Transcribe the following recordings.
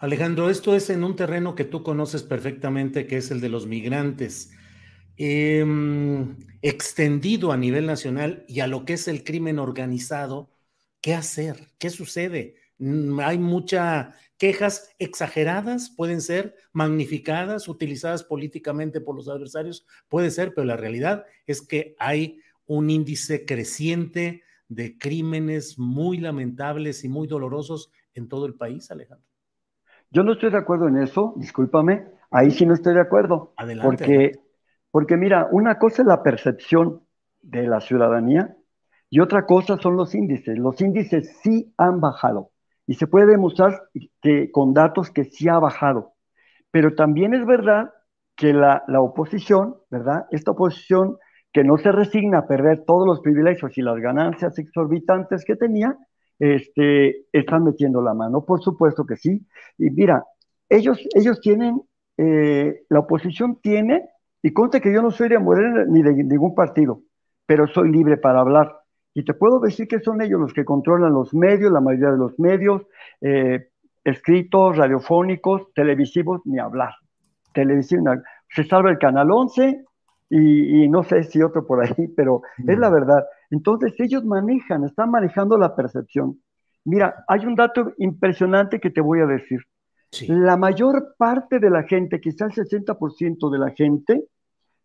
Alejandro, esto es en un terreno que tú conoces perfectamente, que es el de los migrantes, Em, extendido a nivel nacional y a lo que es el crimen organizado. ¿Qué hacer? ¿Qué sucede? Mm, Hay muchas quejas exageradas, pueden ser magnificadas, utilizadas políticamente por los adversarios, puede ser, pero la realidad es que hay un índice creciente de crímenes muy lamentables y muy dolorosos en todo el país, Alejandro. Yo no estoy de acuerdo en eso, discúlpame, ahí sí no estoy de acuerdo. Adelante, Porque, porque mira, una cosa es la percepción de la ciudadanía y otra cosa son los índices. Los índices sí han bajado y se puede demostrar que, con datos que sí ha bajado. Pero también es verdad que la, la oposición, ¿verdad? Esta oposición que no se resigna a perder todos los privilegios y las ganancias exorbitantes que tenía, este, están metiendo la mano. Por supuesto que sí. Y mira, ellos, ellos tienen, eh, la oposición tiene, y conste que yo no soy de Morena ni de ningún partido, pero soy libre para hablar. Y te puedo decir que son ellos los que controlan los medios, la mayoría de los medios, eh, escritos, radiofónicos, televisivos, ni hablar. Televisión, se salva el Canal 11 y, y no sé si otro por ahí, pero es la verdad. Entonces ellos manejan, están manejando la percepción. Mira, hay un dato impresionante que te voy a decir. Sí. La mayor parte de la gente, quizás el 60% de la gente,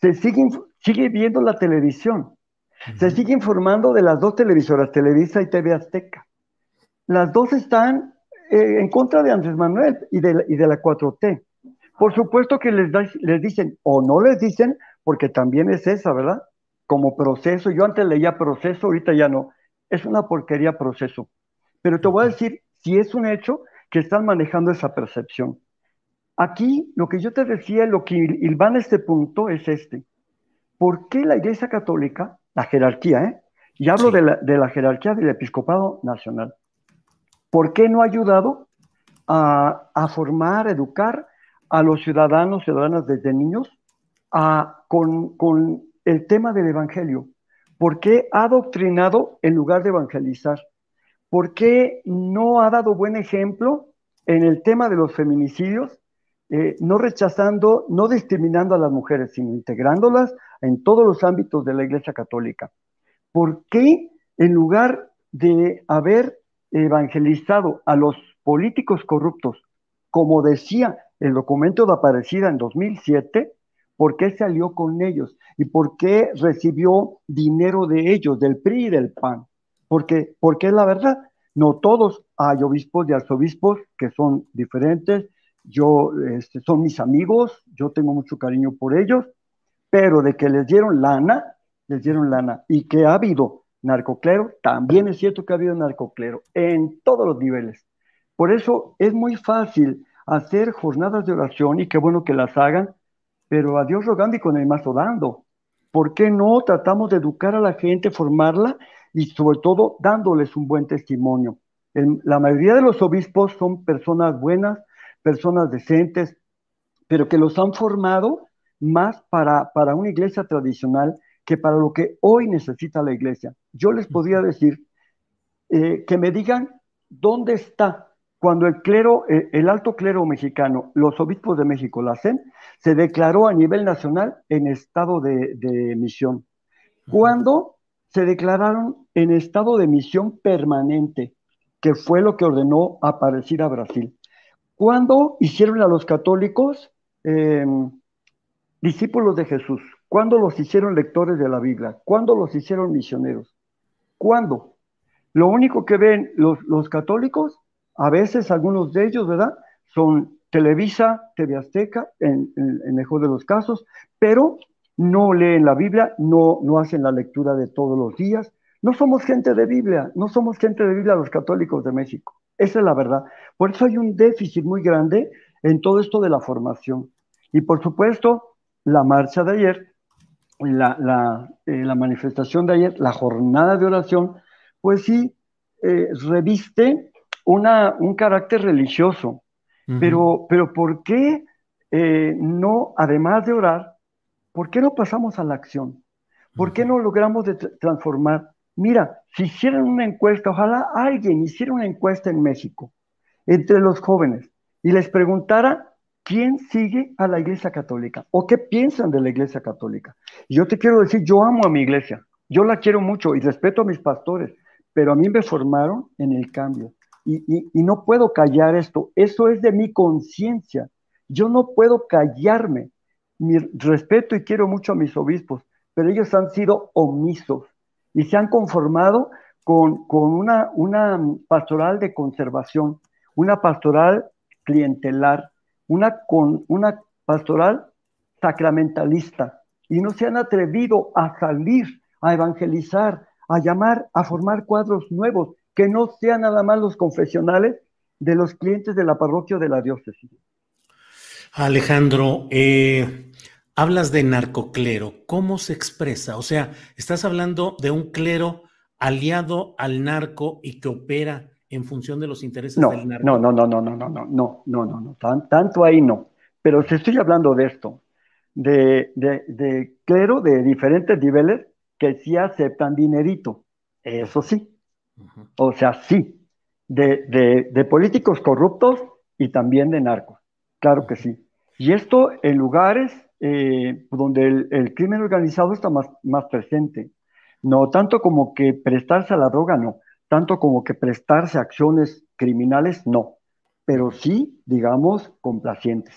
se sigue, sigue viendo la televisión. Se sigue informando de las dos televisoras, Televisa y TV Azteca. Las dos están eh, en contra de Andrés Manuel y de, la- y de la 4T. Por supuesto que les, da- les dicen, o no les dicen, porque también es esa, ¿verdad? Como proceso. Yo antes leía proceso, ahorita ya no. Es una porquería proceso. Pero te voy a decir, si es un hecho que están manejando esa percepción. Aquí, lo que yo te decía, lo que il- ilvana este punto es este. ¿Por qué la Iglesia Católica, la jerarquía, ¿eh? Y hablo Sí. de, la, de la jerarquía del Episcopado Nacional. ¿Por qué no ha ayudado a, a formar, a educar a los ciudadanos, ciudadanas desde niños con, el tema del Evangelio? ¿Por qué ha adoctrinado en lugar de evangelizar? ¿Por qué no ha dado buen ejemplo en el tema de los feminicidios? eh, no rechazando, no discriminando a las mujeres, sino integrándolas en todos los ámbitos de la Iglesia Católica. ¿Por qué en lugar de haber evangelizado a los políticos corruptos, como decía el documento de Aparecida en 2007, por qué se alió con ellos y por qué recibió dinero de ellos, del PRI y del PAN? Porque, porque es la verdad, no todos, hay obispos y arzobispos que son diferentes, yo, este, son mis amigos, yo tengo mucho cariño por ellos, pero de que les dieron lana, les dieron lana, y que ha habido narcoclero, también es cierto que ha habido narcoclero en todos los niveles. Por eso es muy fácil hacer jornadas de oración y qué bueno que las hagan, pero a Dios rogando y con el mazo dando. ¿Por qué no tratamos de educar a la gente, formarla y sobre todo dándoles un buen testimonio? El- la mayoría de los obispos son personas buenas, personas decentes, pero que los han formado más para, para una iglesia tradicional que para lo que hoy necesita la iglesia. Yo les podría decir eh, que me digan dónde está cuando el clero, eh, el alto clero mexicano, los obispos de México, la hacen, se declaró a nivel nacional en estado de, misión. Cuando se declararon en estado de misión permanente, que fue lo que ordenó aparecer a Brasil. Cuando hicieron a los católicos em, discípulos de Jesús? ¿Cuándo los hicieron lectores de la Biblia? ¿Cuándo los hicieron misioneros? ¿Cuándo? Lo único que ven los, católicos, a veces algunos de ellos, ¿verdad? Son Televisa, TV Azteca, en, el mejor de los casos, pero no leen la Biblia, no, no hacen la lectura de todos los días. No somos gente de Biblia, no somos gente de Biblia los católicos de México. Esa es la verdad. Por eso hay un déficit muy grande en todo esto de la formación. Y por supuesto, la marcha de ayer, la, eh, manifestación de ayer, la jornada de oración, pues sí, eh, reviste una, un carácter religioso. pero, pero ¿por qué eh, no, además de orar, por qué no pasamos a la acción? ¿Por qué no logramos transformar? Mira, si hicieran una encuesta, ojalá alguien hiciera una encuesta en México entre los jóvenes y les preguntara ¿quién sigue a la Iglesia Católica? ¿O qué piensan de la Iglesia Católica? Y yo te quiero decir, yo amo a mi iglesia, yo la quiero mucho y respeto a mis pastores, pero a mí me formaron en el cambio. Y, no puedo callar esto, eso es de mi conciencia. Yo no puedo callarme. Mi respeto y quiero mucho a mis obispos, pero ellos han sido omisos y se han conformado con, con una, una pastoral de conservación, una pastoral clientelar, una, con, una pastoral sacramentalista y no se han atrevido a salir, a evangelizar, a llamar, a formar cuadros nuevos, que no sean nada más los confesionales de los clientes de la parroquia de la diócesis. Alejandro, eh, hablas de narcoclero, ¿cómo se expresa? O sea, estás hablando de un clero aliado al narco y que opera en función de los intereses del narco. No, no, no, no, no, no, no, no, no, no, no, tanto ahí no. Pero si estoy hablando de esto, de, de, de clero de diferentes niveles que sí aceptan dinerito, eso sí. O sea, sí, de, de, políticos corruptos y también de narcos, claro que sí. Y esto en lugares eh, donde el, crimen organizado está más, más presente. No tanto como que prestarse a la droga, no tanto como que prestarse acciones criminales, no, pero sí, digamos, complacientes.